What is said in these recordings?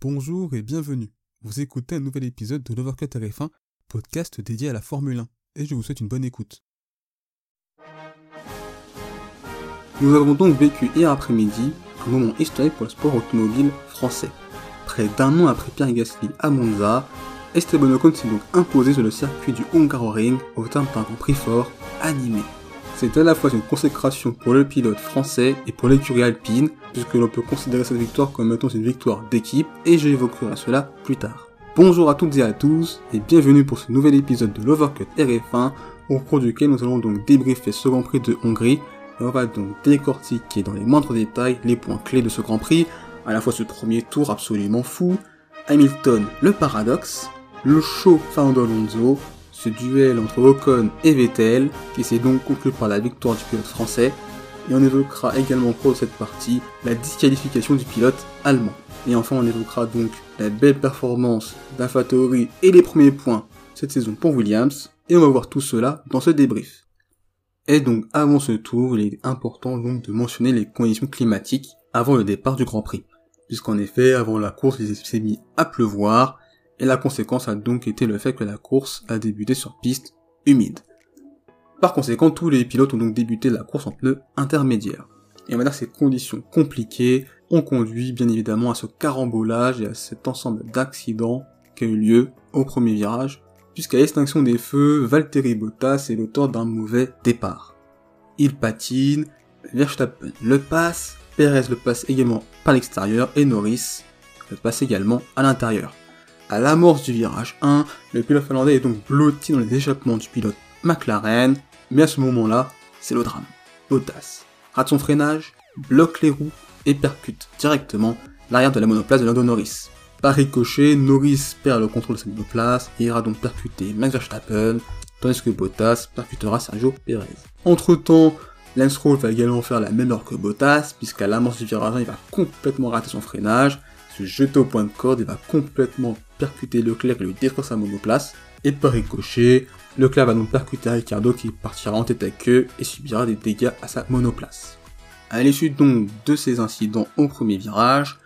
Bonjour et bienvenue. Vous écoutez un nouvel épisode de l'Overcut RF1, podcast dédié à la Formule 1, et je vous souhaite une bonne écoute. Nous avons donc vécu hier après-midi un moment historique pour le sport automobile français. Près d'un an après Pierre Gasly à Monza, Esteban Ocon s'est donc imposé sur le circuit du Hungaroring au terme d'un grand prix fort animé. C'est à la fois une consécration pour le pilote français et pour l'écurie alpine, puisque l'on peut considérer cette victoire comme étant une victoire d'équipe, et j'évoquerai cela plus tard. Bonjour à toutes et à tous, et bienvenue pour ce nouvel épisode de l'Overcut RF1, au cours duquel nous allons donc débriefer ce Grand Prix de Hongrie, on va donc décortiquer dans les moindres détails les points clés de ce Grand Prix, à la fois ce premier tour absolument fou, Hamilton le paradoxe, le show Fernando Alonso, ce duel entre Ocon et Vettel, qui s'est donc conclu par la victoire du pilote français, et on évoquera également de cette partie la disqualification du pilote allemand. Et enfin on évoquera donc la belle performance d'AlphaTauri et les premiers points cette saison pour Williams, et on va voir tout cela dans ce débrief. Et donc avant ce tour, il est important donc de mentionner les conditions climatiques avant le départ du Grand Prix. Puisqu'en effet, avant la course, il s'est mis à pleuvoir, et la conséquence a donc été le fait que la course a débuté sur piste humide. Par conséquent, tous les pilotes ont donc débuté la course en pneus intermédiaires. Et on ces conditions compliquées ont conduit bien évidemment à ce carambolage et à cet ensemble d'accidents qui a eu lieu au premier virage, puisqu'à l'extinction des feux, Valtteri Bottas est l'auteur d'un mauvais départ. Il patine, Verstappen le passe, Perez le passe également par l'extérieur et Norris le passe également à l'intérieur. À l'amorce du virage 1, le pilote finlandais est donc blotti dans les échappements du pilote McLaren, mais à ce moment-là, c'est le drame. Bottas rate son freinage, bloque les roues et percute directement l'arrière de la monoplace de Lando Norris. Par ricochet, Norris perd le contrôle de sa monoplace et ira donc percuter Max Verstappen, tandis que Bottas percutera Sergio Perez. Entre temps, Lance Stroll va également faire la même heure que Bottas, puisqu'à l'amorce du virage 1, il va complètement rater son freinage, se jeter au point de corde et va complètement percuter Leclerc et lui détruire sa monoplace. Et par ricochet, Leclerc va donc percuter Ricardo qui partira en tête à queue et subira des dégâts à sa monoplace. À l'issue donc de ces incidents au premier virage,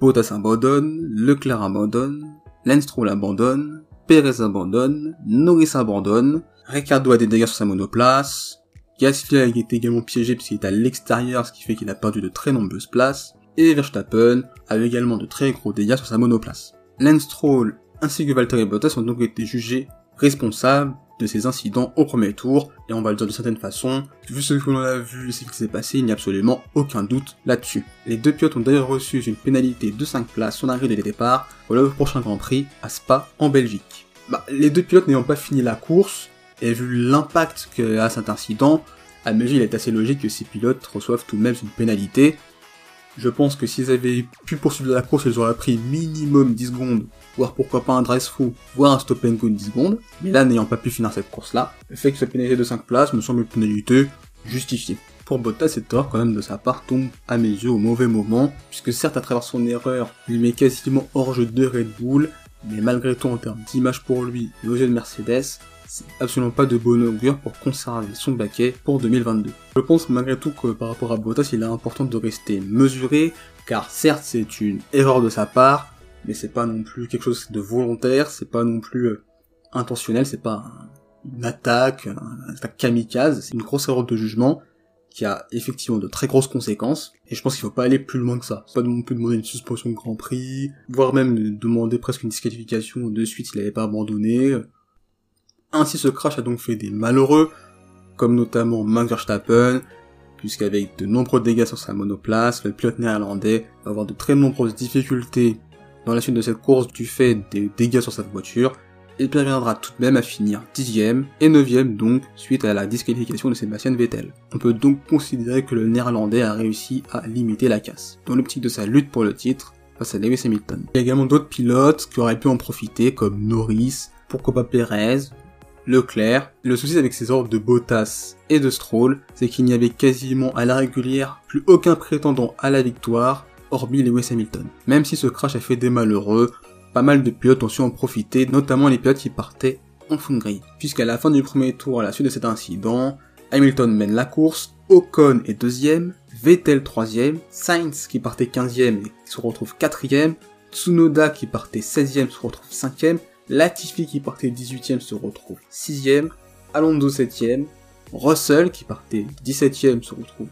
Bottas abandonne, Leclerc abandonne, Lance Stroll abandonne, Perez abandonne, Norris abandonne, Ricardo a des dégâts sur sa monoplace, Gasly été également piégé puisqu'il est à l'extérieur, ce qui fait qu'il a perdu de très nombreuses places, et Verstappen a également de très gros dégâts sur sa monoplace. Lance Stroll ainsi que Valtteri Bottas ont donc été jugés responsables de ces incidents au premier tour, et on va le dire de certaine façon, vu ce que l'on a vu et ce qui s'est passé, il n'y a absolument aucun doute là-dessus. Les deux pilotes ont d'ailleurs reçu une pénalité de 5 places sur l'arrêt des départs pour le prochain Grand Prix à Spa en Belgique. Bah, les deux pilotes n'ayant pas fini la course, et vu l'impact qu'a cet incident, à mes yeux il est assez logique que ces pilotes reçoivent tout de même une pénalité, je pense que s'ils avaient pu poursuivre la course, ils auraient pris minimum 10 secondes, voire pourquoi pas un drive through, voire un stop and go de 10 secondes. Mais là, n'ayant pas pu finir cette course-là, le fait que ce pénalité de 5 places me semble une pénalité justifiée. Pour Bottas, cette erreur quand même de sa part tombe à mes yeux au mauvais moment, puisque certes à travers son erreur, il met quasiment hors jeu de Red Bull, mais malgré tout en termes d'image pour lui et aux yeux de Mercedes, c'est absolument pas de bon augure pour conserver son baquet pour 2022. Je pense malgré tout que par rapport à Bottas, il est important de rester mesuré, car certes c'est une erreur de sa part, mais c'est pas non plus quelque chose de volontaire, c'est pas non plus euh, intentionnel, c'est pas une attaque, une attaque kamikaze, c'est une grosse erreur de jugement qui a effectivement de très grosses conséquences, et je pense qu'il faut pas aller plus loin que ça. Pas non plus demander une suspension de Grand Prix, voire même demander presque une disqualification de suite s'il n'avait pas abandonné, ainsi ce crash a donc fait des malheureux, comme notamment Max Verstappen, puisqu'avec de nombreux dégâts sur sa monoplace, le pilote néerlandais va avoir de très nombreuses difficultés dans la suite de cette course du fait des dégâts sur sa voiture, et parviendra tout de même à finir dixième et neuvième donc suite à la disqualification de Sébastien Vettel. On peut donc considérer que le néerlandais a réussi à limiter la casse, dans l'optique de sa lutte pour le titre face à Lewis Hamilton. Il y a également d'autres pilotes qui auraient pu en profiter comme Norris, pourquoi pas Perez, Leclerc. Le souci avec ces ordres de Bottas et de Stroll, c'est qu'il n'y avait quasiment à la régulière plus aucun prétendant à la victoire, hormis Lewis Hamilton. Même si ce crash a fait des malheureux, pas mal de pilotes ont su en profiter, notamment les pilotes qui partaient en fond de. Puisqu'à la fin du premier tour, à la suite de cet incident, Hamilton mène la course, Ocon est deuxième, Vettel troisième, Sainz qui partait quinzième et qui se retrouve quatrième, Tsunoda qui partait 16ème se retrouve 5ème, Latifi qui partait 18ème se retrouve 6ème, Alonso 7ème, Russell qui partait 17ème se retrouve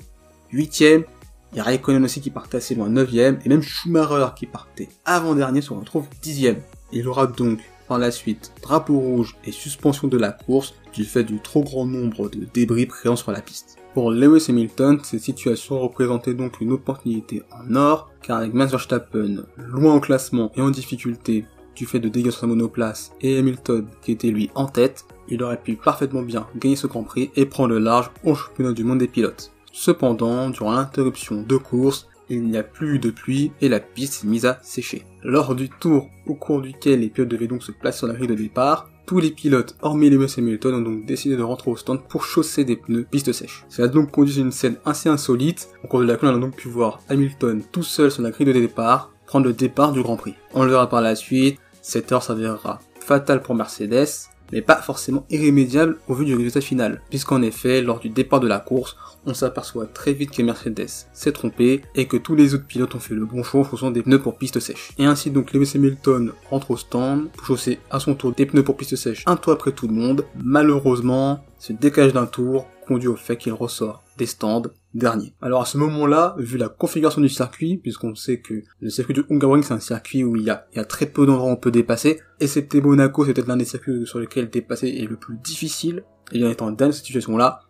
8ème, il y aussi qui partait assez loin 9ème, et même Schumacher qui partait avant-dernier se retrouve 10ème. Il aura donc par la suite drapeau rouge et suspension de la course du fait du trop grand nombre de débris présents sur la piste. Pour Lewis Hamilton, cette situation représentait donc une opportunité en or, car avec Max Verstappen loin en classement et en difficulté du fait de dégâts sur sa monoplace et Hamilton qui était lui en tête, il aurait pu parfaitement bien gagner ce Grand Prix et prendre le large au championnat du monde des pilotes. Cependant, durant l'interruption de course, il n'y a plus de pluie et la piste est mise à sécher. Lors du tour au cours duquel les pilotes devaient donc se placer sur la grille de départ, tous les pilotes, hormis Lewis Hamilton, ont donc décidé de rentrer au stand pour chausser des pneus piste sèche. Cela a donc conduit à une scène assez insolite, au cours de laquelle on a donc pu voir Hamilton tout seul sur la grille de départ, prendre le départ du Grand Prix. On le verra par la suite, cette heure s'avérera fatale pour Mercedes, mais pas forcément irrémédiable au vu du résultat final, puisqu'en effet, lors du départ de la course, on s'aperçoit très vite que Mercedes s'est trompé et que tous les autres pilotes ont fait le bon choix en fonction des pneus pour piste sèche. Et ainsi donc Lewis Hamilton rentre au stand pour chausser à son tour des pneus pour piste sèche un tour après tout le monde. Malheureusement, ce décalage d'un tour conduit au fait qu'il ressort des stands dernier. Alors à ce moment-là, vu la configuration du circuit, puisqu'on sait que le circuit de Hungaroring c'est un circuit où il y a, très peu d'endroits où on peut dépasser, excepté Monaco, c'est peut-être l'un des circuits sur lesquels dépasser est le plus difficile, et en étant dans cette situation-là,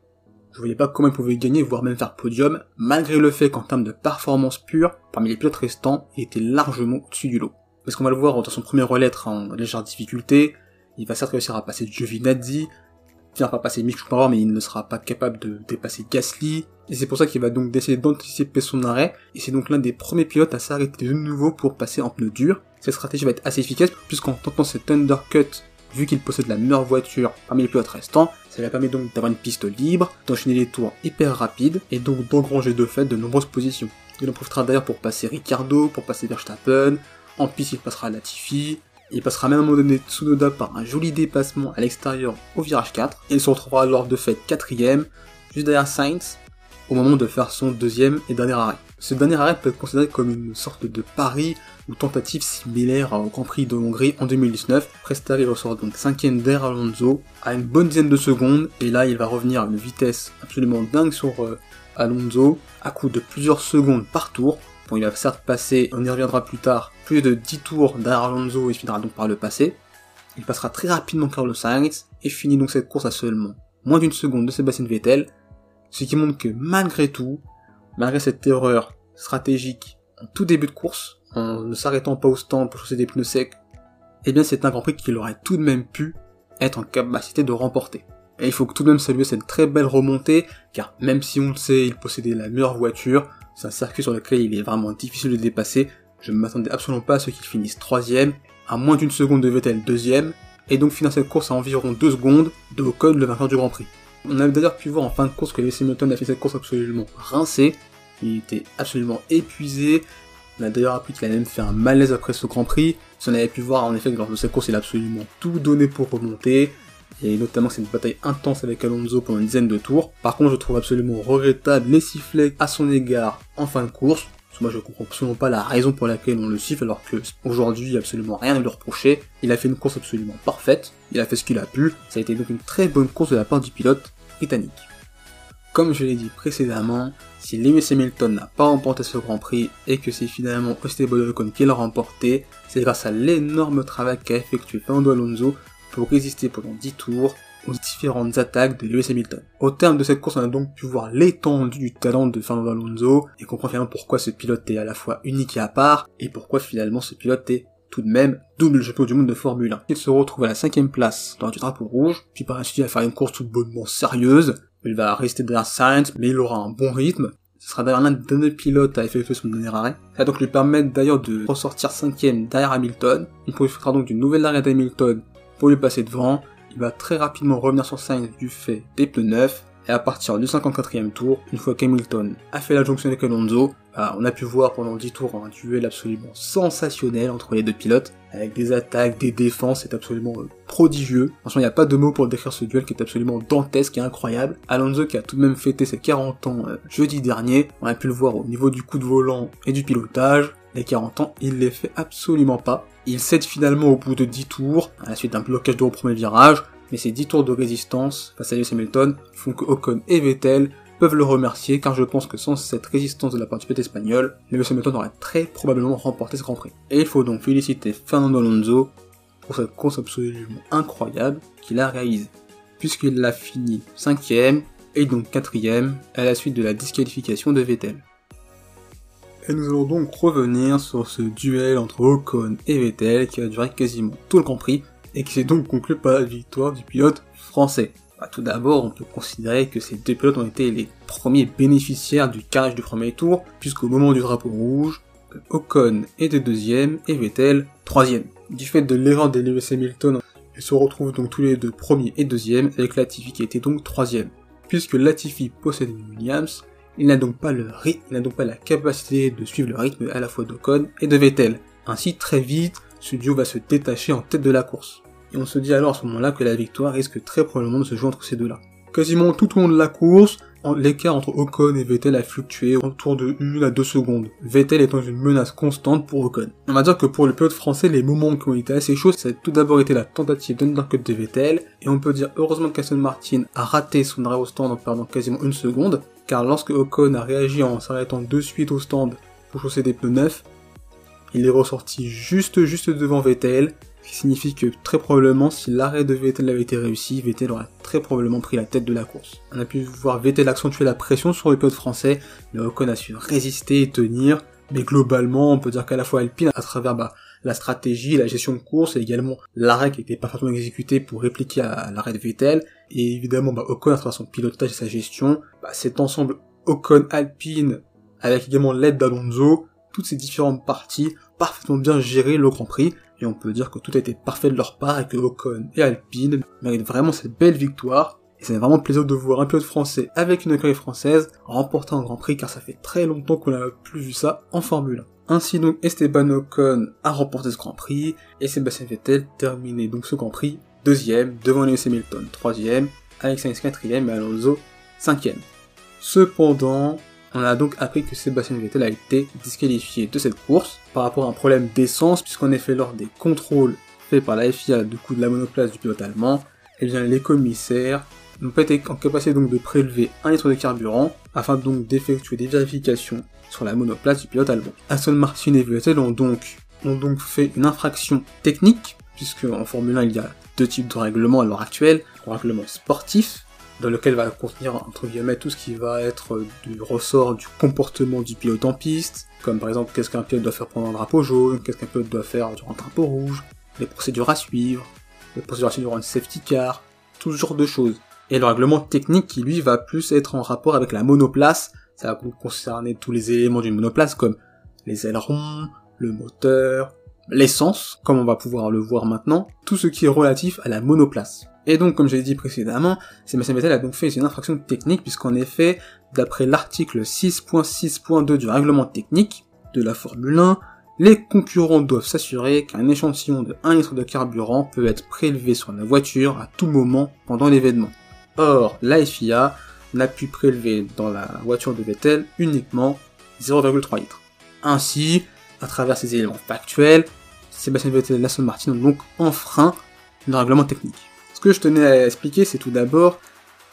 je voyais pas comment il pouvait gagner, voire même faire podium, malgré le fait qu'en termes de performance pure, parmi les pilotes restants, il était largement au-dessus du lot. Parce qu'on va le voir dans son premier relais en légère difficulté, il va certes réussir à passer Giovinazzi, finir par passer Mick Schumacher, mais il ne sera pas capable de dépasser Gasly, et c'est pour ça qu'il va donc décider d'anticiper son arrêt, et c'est donc l'un des premiers pilotes à s'arrêter de nouveau pour passer en pneu dur. Cette stratégie va être assez efficace, puisqu'en tentant cet undercut vu qu'il possède la meilleure voiture parmi les pilotes restants, ça lui permet donc d'avoir une piste libre, d'enchaîner les tours hyper rapides, et donc d'engranger de fait de nombreuses positions. Il en profitera d'ailleurs pour passer Ricardo, pour passer Verstappen, en piste il passera Latifi, il passera même à un moment donné Tsunoda par un joli dépassement à l'extérieur au virage 4, et il se retrouvera alors de fait quatrième, juste derrière Sainz, au moment de faire son deuxième et dernier arrêt. Ce dernier arrêt peut être considéré comme une sorte de pari ou tentative similaire au Grand Prix de Hongrie en 2019. Prestari ressort donc cinquième derrière Alonso à une bonne dizaine de secondes et là il va revenir à une vitesse absolument dingue sur euh, Alonso à coup de plusieurs secondes par tour. Bon, il va certes passer, on y reviendra plus tard, plus de 10 tours derrière Alonso et finira donc par le passer. Il passera très rapidement Carlos Sainz et finit donc cette course à seulement moins d'une seconde de Sébastien Vettel, ce qui montre que malgré tout, malgré cette erreur stratégique en tout début de course, en ne s'arrêtant pas au stand pour chausser des pneus secs, eh bien c'est un Grand Prix qu'il aurait tout de même pu être en capacité de remporter. Et il faut tout de même saluer cette très belle remontée, car même si on le sait, il possédait la meilleure voiture, c'est un circuit sur lequel il est vraiment difficile de dépasser, je ne m'attendais absolument pas à ce qu'il finisse troisième, à moins d'une seconde de Vettel deuxième, et donc finir cette course à environ deux secondes de code le vainqueur du Grand Prix. On a d'ailleurs pu voir en fin de course que Lewis Hamilton a fait cette course absolument rincée, il était absolument épuisé. On a d'ailleurs appris qu'il a même fait un malaise après ce Grand Prix. Si on avait pu voir en effet que lors de cette course, il a absolument tout donné pour remonter. Et notamment c'est une bataille intense avec Alonso pendant une dizaine de tours. Par contre, je trouve absolument regrettable les sifflets à son égard en fin de course. Parce que moi je comprends absolument pas la raison pour laquelle on le siffle alors que aujourd'hui il n'y a absolument rien à lui reprocher. Il a fait une course absolument parfaite, il a fait ce qu'il a pu, ça a été donc une très bonne course de la part du pilote britannique. Comme je l'ai dit précédemment, si Lewis Hamilton n'a pas remporté ce Grand Prix et que c'est finalement Esteban Ocon qui l'a remporté, c'est grâce à l'énorme travail qu'a effectué Fernando Alonso pour résister pendant 10 tours aux différentes attaques de Lewis Hamilton. Au terme de cette course, on a donc pu voir l'étendue du talent de Fernando Alonso et comprendre finalement pourquoi ce pilote est à la fois unique et à part et pourquoi finalement ce pilote est tout de même double champion du monde de Formule 1. Il se retrouve à la cinquième place dans du drapeau rouge, puis par la suite il va faire une course toute bonnement sérieuse, il va rester derrière Sainz, mais il aura un bon rythme. Ce sera d'ailleurs l'un des derniers pilotes à effectuer son dernier arrêt. Ça va donc lui permettre d'ailleurs de ressortir cinquième derrière Hamilton. Il profitera donc d'une nouvelle arrêt d'Hamilton pour lui passer devant. Il va très rapidement revenir sur Sainz du fait des pneus neufs. Et à partir du 54e tour, une fois qu'Hamilton a fait la jonction avec Alonso, bah, on a pu voir pendant 10 tours un duel absolument sensationnel entre les deux pilotes, avec des attaques, des défenses, c'est absolument euh, prodigieux. Franchement, il n'y a pas de mots pour décrire ce duel qui est absolument dantesque et incroyable. Alonso qui a tout de même fêté ses 40 ans euh, jeudi dernier, on a pu le voir au niveau du coup de volant et du pilotage, les 40 ans, il les fait absolument pas. Il cède finalement au bout de 10 tours, à la suite d'un blocage de au premier virage, mais ces 10 tours de résistance face à Lewis Hamilton font que Ocon et Vettel peuvent le remercier car je pense que sans cette résistance de la part du pilote espagnol, Lewis Hamilton aurait très probablement remporté ce Grand Prix. Et il faut donc féliciter Fernando Alonso pour cette course absolument incroyable qu'il a réalisée, puisqu'il l'a fini cinquième et donc quatrième à la suite de la disqualification de Vettel. Et nous allons donc revenir sur ce duel entre Ocon et Vettel qui a duré quasiment tout le Grand et qui s'est donc conclu par la victoire du pilote français. Bah, tout d'abord, on peut considérer que ces deux pilotes ont été les premiers bénéficiaires du carrage du premier tour, puisqu'au moment du drapeau rouge, Ocon était deuxième et Vettel troisième. Du fait de l'erreur de Lewis Hamilton, ils se retrouvent donc tous les deux premiers et deuxième, avec Latifi qui était donc troisième. Puisque Latifi possède une Williams, il n'a donc pas le rythme, il n'a donc pas la capacité de suivre le rythme à la fois d'Ocon et de Vettel. Ainsi, très vite, ce duo va se détacher en tête de la course. Et on se dit alors à ce moment-là que la victoire risque très probablement de se jouer entre ces deux-là. Quasiment tout au long de la course, l'écart entre Ocon et Vettel a fluctué autour de 1 à 2 secondes. Vettel étant une menace constante pour Ocon. On va dire que pour le pilote français, les moments qui ont été assez chauds, ça a tout d'abord été la tentative d'undercut de Vettel, et on peut dire heureusement qu'Aston Martin a raté son arrêt au stand en quasiment une seconde, car lorsque Ocon a réagi en s'arrêtant de suite au stand pour chausser des pneus neufs, il est ressorti juste juste devant Vettel, ce qui signifie que très probablement si l'arrêt de Vettel avait été réussi, Vettel aurait très probablement pris la tête de la course. On a pu voir Vettel accentuer la pression sur le pilote français, mais Ocon a su résister et tenir, mais globalement on peut dire qu'à la fois Alpine, à travers bah, la stratégie, la gestion de course et également l'arrêt qui était parfaitement exécuté pour répliquer à l'arrêt de Vettel, et évidemment bah, Ocon à travers son pilotage et sa gestion, bah, cet ensemble Ocon-Alpine avec également l'aide d'Alonso, toutes ces différentes parties parfaitement bien géré le Grand Prix, et on peut dire que tout a été parfait de leur part et que Ocon et Alpine méritent vraiment cette belle victoire. Et c'est vraiment plaisir de voir un pilote français avec une écurie française remporter un Grand Prix car ça fait très longtemps qu'on n'a plus vu ça en Formule 1. Ainsi donc Esteban Ocon a remporté ce Grand Prix et Sébastien Vettel terminé donc ce Grand Prix deuxième devant Lewis Hamilton troisième, Alex Sainz quatrième et Alonso cinquième. Cependant, on a donc appris que Sébastien Vettel a été disqualifié de cette course par rapport à un problème d'essence, puisqu'en effet, lors des contrôles faits par la FIA du coup de la monoplace du pilote allemand, eh bien, les commissaires n'ont pas été en capacité donc de prélever un litre de carburant, afin donc d'effectuer des vérifications sur la monoplace du pilote allemand. Aston Martin et Vettel ont donc, ont donc fait une infraction technique, puisque en Formule 1 il y a deux types de règlements à l'heure actuelle, le règlement sportif, dans lequel va contenir entre guillemets tout ce qui va être du ressort du comportement du pilote en piste, comme par exemple qu'est-ce qu'un pilote doit faire pendant un drapeau jaune, qu'est-ce qu'un pilote doit faire durant un drapeau rouge, les procédures à suivre, les procédures à suivre durant une safety car, tout ce genre de choses. Et le règlement technique qui lui va plus être en rapport avec la monoplace, ça va concerner tous les éléments d'une monoplace comme les ailerons, le moteur, l'essence, comme on va pouvoir le voir maintenant, tout ce qui est relatif à la monoplace. Et donc, comme je l'ai dit précédemment, Sébastien Vettel a donc fait une infraction technique puisqu'en effet, d'après l'article 6.6.2 du règlement technique de la Formule 1, les concurrents doivent s'assurer qu'un échantillon de 1 litre de carburant peut être prélevé sur la voiture à tout moment pendant l'événement. Or, la FIA n'a pu prélever dans la voiture de Vettel uniquement 0,3 litres. Ainsi, à travers ces éléments factuels, Sébastien Vettel et Aston Martin ont donc enfreint le règlement technique. Ce que je tenais à expliquer, c'est tout d'abord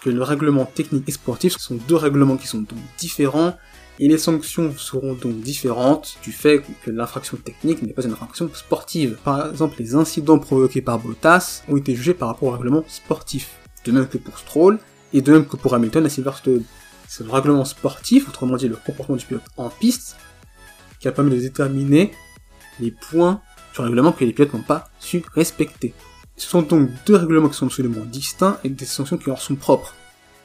que le règlement technique et sportif sont deux règlements qui sont donc différents, et les sanctions seront donc différentes du fait que l'infraction technique n'est pas une infraction sportive. Par exemple, les incidents provoqués par Bottas ont été jugés par rapport au règlement sportif, de même que pour Stroll, et de même que pour Hamilton à Silverstone. C'est le règlement sportif, autrement dit le comportement du pilote en piste, qui a permis de déterminer les points le règlement que les pilotes n'ont pas su respecter. Ce sont donc deux règlements qui sont absolument distincts et des sanctions qui leur sont propres.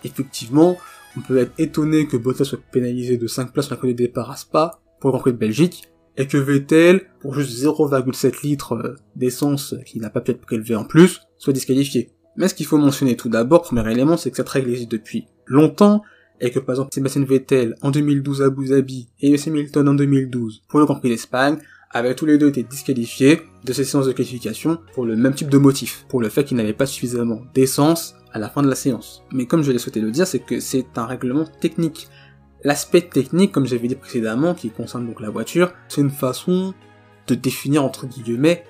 Effectivement, on peut être étonné que Bottas soit pénalisé de 5 places sur la de départ à Spa pour le Grand Prix de Belgique, et que Vettel, pour juste 0,7 litres euh, d'essence qui n'a pas pu être prélevé en plus, soit disqualifié. Mais ce qu'il faut mentionner tout d'abord, premier élément, c'est que cette règle existe depuis longtemps, et que par exemple Sébastien Vettel en 2012 à Abu Dhabi et Lewis Hamilton en 2012 pour le Grand Prix d'Espagne avaient tous les deux été disqualifiés de ces séances de qualification pour le même type de motif, pour le fait qu'ils n'avaient pas suffisamment d'essence à la fin de la séance. Mais comme je l'ai souhaité le dire, c'est que c'est un règlement technique. L'aspect technique, comme j'avais dit précédemment, qui concerne donc la voiture, c'est une façon de définir entre guillemets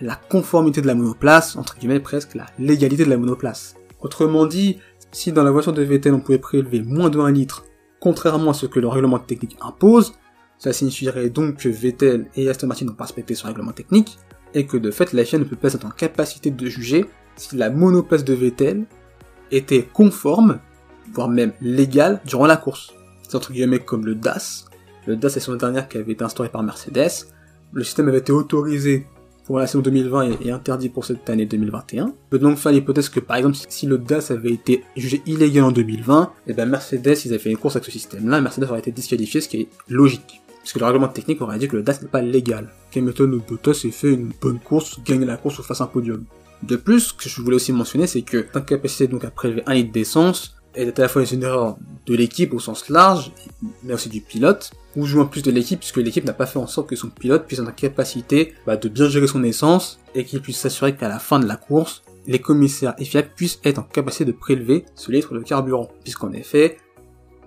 la conformité de la monoplace, entre guillemets presque la légalité de la monoplace. Autrement dit, si dans la voiture de Vettel on pouvait prélever moins de 1 litre, contrairement à ce que le règlement technique impose, ça signifierait donc que Vettel et Aston Martin n'ont pas respecté ce règlement technique, et que de fait la FIA ne peut pas être en capacité de juger si la monoplace de Vettel était conforme, voire même légale, durant la course. C'est entre guillemets comme le DAS. Le DAS est son dernière qui avait été instauré par Mercedes. Le système avait été autorisé pour la saison 2020 et interdit pour cette année 2021. On peut donc faire l'hypothèse que par exemple si le DAS avait été jugé illégal en 2020, et ben Mercedes ils avaient fait une course avec ce système-là, Mercedes aurait été disqualifié, ce qui est logique. Parce que le règlement technique aurait dit que le DAS n'est pas légal. Hamilton ou Bottas ait fait une bonne course, gagne la course ou fasse un podium. De plus, ce que je voulais aussi mentionner, c'est que l'incapacité donc à prélever un litre d'essence est à la fois une erreur de l'équipe au sens large, mais aussi du pilote, ou en plus de l'équipe, puisque l'équipe n'a pas fait en sorte que son pilote puisse avoir la capacité bah, de bien gérer son essence, et qu'il puisse s'assurer qu'à la fin de la course, les commissaires et FIA puissent être en capacité de prélever ce litre de carburant, puisqu'en effet,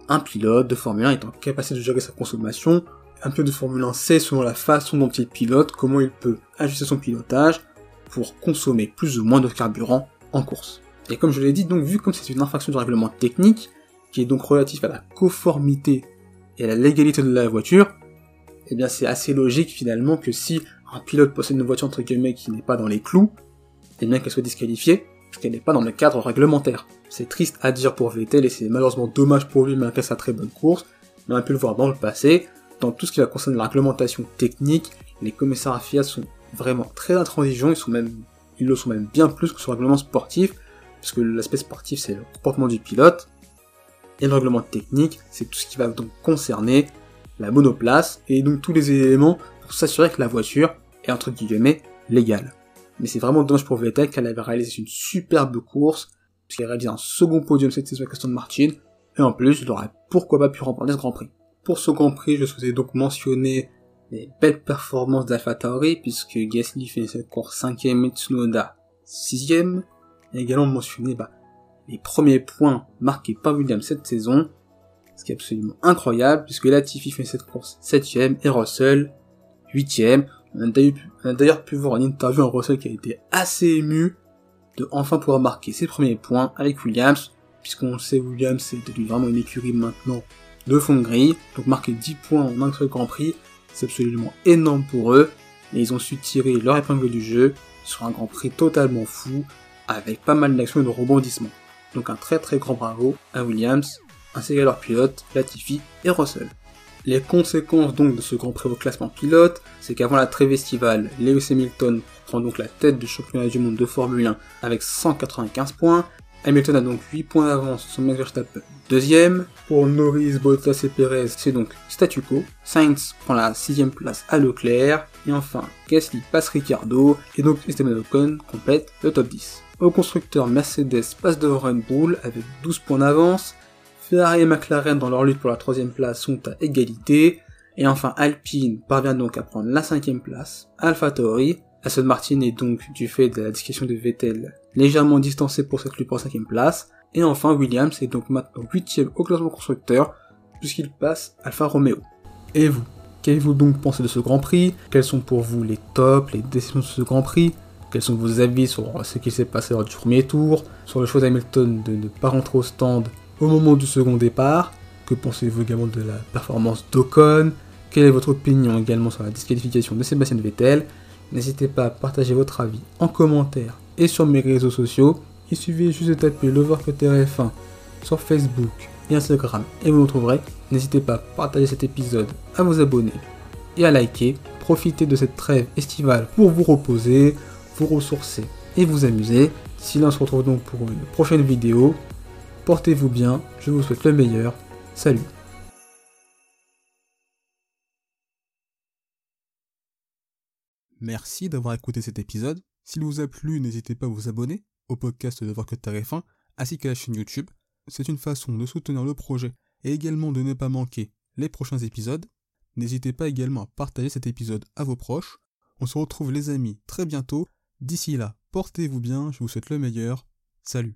un pilote de Formule 1 est en capacité de gérer sa consommation un peu de Formule 1 sait selon la façon dont il pilote comment il peut ajuster son pilotage pour consommer plus ou moins de carburant en course. Et comme je l'ai dit, donc vu comme c'est une infraction de règlement technique, qui est donc relatif à la conformité et à la légalité de la voiture, eh bien c'est assez logique finalement que si un pilote possède une voiture entre guillemets qui n'est pas dans les clous, eh bien qu'elle soit disqualifiée, parce qu'elle n'est pas dans le cadre réglementaire. C'est triste à dire pour Vettel et c'est malheureusement dommage pour lui malgré sa très bonne course, mais on a pu le voir dans le passé, dans tout ce qui va concerner la réglementation technique, les commissaires FIA sont vraiment très intransigeants, ils sont même, ils le sont même bien plus que sur le règlement sportif, puisque l'aspect sportif c'est le comportement du pilote, et le règlement technique c'est tout ce qui va donc concerner la monoplace, et donc tous les éléments pour s'assurer que la voiture est entre guillemets légale. Mais c'est vraiment dommage pour Vettel qu'elle avait réalisé une superbe course, puisqu'elle a réalisé un second podium cette saison avec Aston Martin, et en plus, il aurait pourquoi pas pu remporter ce Grand Prix. Pour ce Grand Prix, je souhaitais donc mentionner les belles performances d'Alpha Tauri, puisque Gasly fait cette course 5ème et Tsunoda 6ème. Et également mentionner bah, les premiers points marqués par Williams cette saison, ce qui est absolument incroyable, puisque Latifi fait cette course 7ème et Russell 8ème. On a d'ailleurs pu voir en interview un Russell qui a été assez ému de enfin pouvoir marquer ses premiers points avec Williams, puisqu'on sait Williams c'est devenu vraiment une écurie maintenant de fond de donc marquer 10 points en un seul Grand Prix, c'est absolument énorme pour eux, et ils ont su tirer leur épingle du jeu sur un Grand Prix totalement fou, avec pas mal d'actions et de rebondissements. Donc un très très grand bravo à Williams, ainsi qu'à leurs pilotes, Latifi et Russell. Les conséquences donc de ce Grand Prix classement pilote, c'est qu'avant la trêve estivale, Lewis Hamilton prend donc la tête du championnat du monde de Formule 1 avec 195 points, Hamilton a donc 8 points d'avance sur Max Verstappen deuxième. Pour Norris, Bottas et Perez, c'est donc statu quo. Sainz prend la sixième place à Leclerc. Et enfin, Gasly passe Ricardo. Et donc Esteban Ocon complète le top 10. Au constructeur, Mercedes passe devant Red avec 12 points d'avance. Ferrari et McLaren dans leur lutte pour la troisième place sont à égalité. Et enfin, Alpine parvient donc à prendre la cinquième place. Alpha Tauri, Aston Martin est donc, du fait de la discussion de Vettel, légèrement distancé pour cette lutte pour la cinquième place. Et enfin, Williams est donc maintenant 8ème au classement constructeur, puisqu'il passe Alfa Romeo. Et vous Qu'avez-vous donc pensé de ce Grand Prix? Quels sont pour vous les tops, les décisions de ce Grand Prix? Quels sont vos avis sur ce qui s'est passé lors du premier tour Sur le choix d'Hamilton de ne pas rentrer au stand au moment du second départ Que pensez-vous également de la performance d'Ocon Quelle est votre opinion également sur la disqualification de Sébastien Vettel N'hésitez pas à partager votre avis en commentaire et sur mes réseaux sociaux il suffit juste de taper l'Overcutter 1 sur Facebook et Instagram et vous nous trouverez. N'hésitez pas à partager cet épisode, à vous abonner et à liker. Profitez de cette trêve estivale pour vous reposer, vous ressourcer et vous amuser. Si l'on se retrouve donc pour une prochaine vidéo, portez-vous bien, je vous souhaite le meilleur. Salut Merci d'avoir écouté cet épisode. S'il vous a plu, n'hésitez pas à vous abonner au podcast de Voir que TF1 ainsi qu'à la chaîne YouTube. C'est une façon de soutenir le projet et également de ne pas manquer les prochains épisodes. N'hésitez pas également à partager cet épisode à vos proches. On se retrouve les amis très bientôt. D'ici là, portez-vous bien, je vous souhaite le meilleur. Salut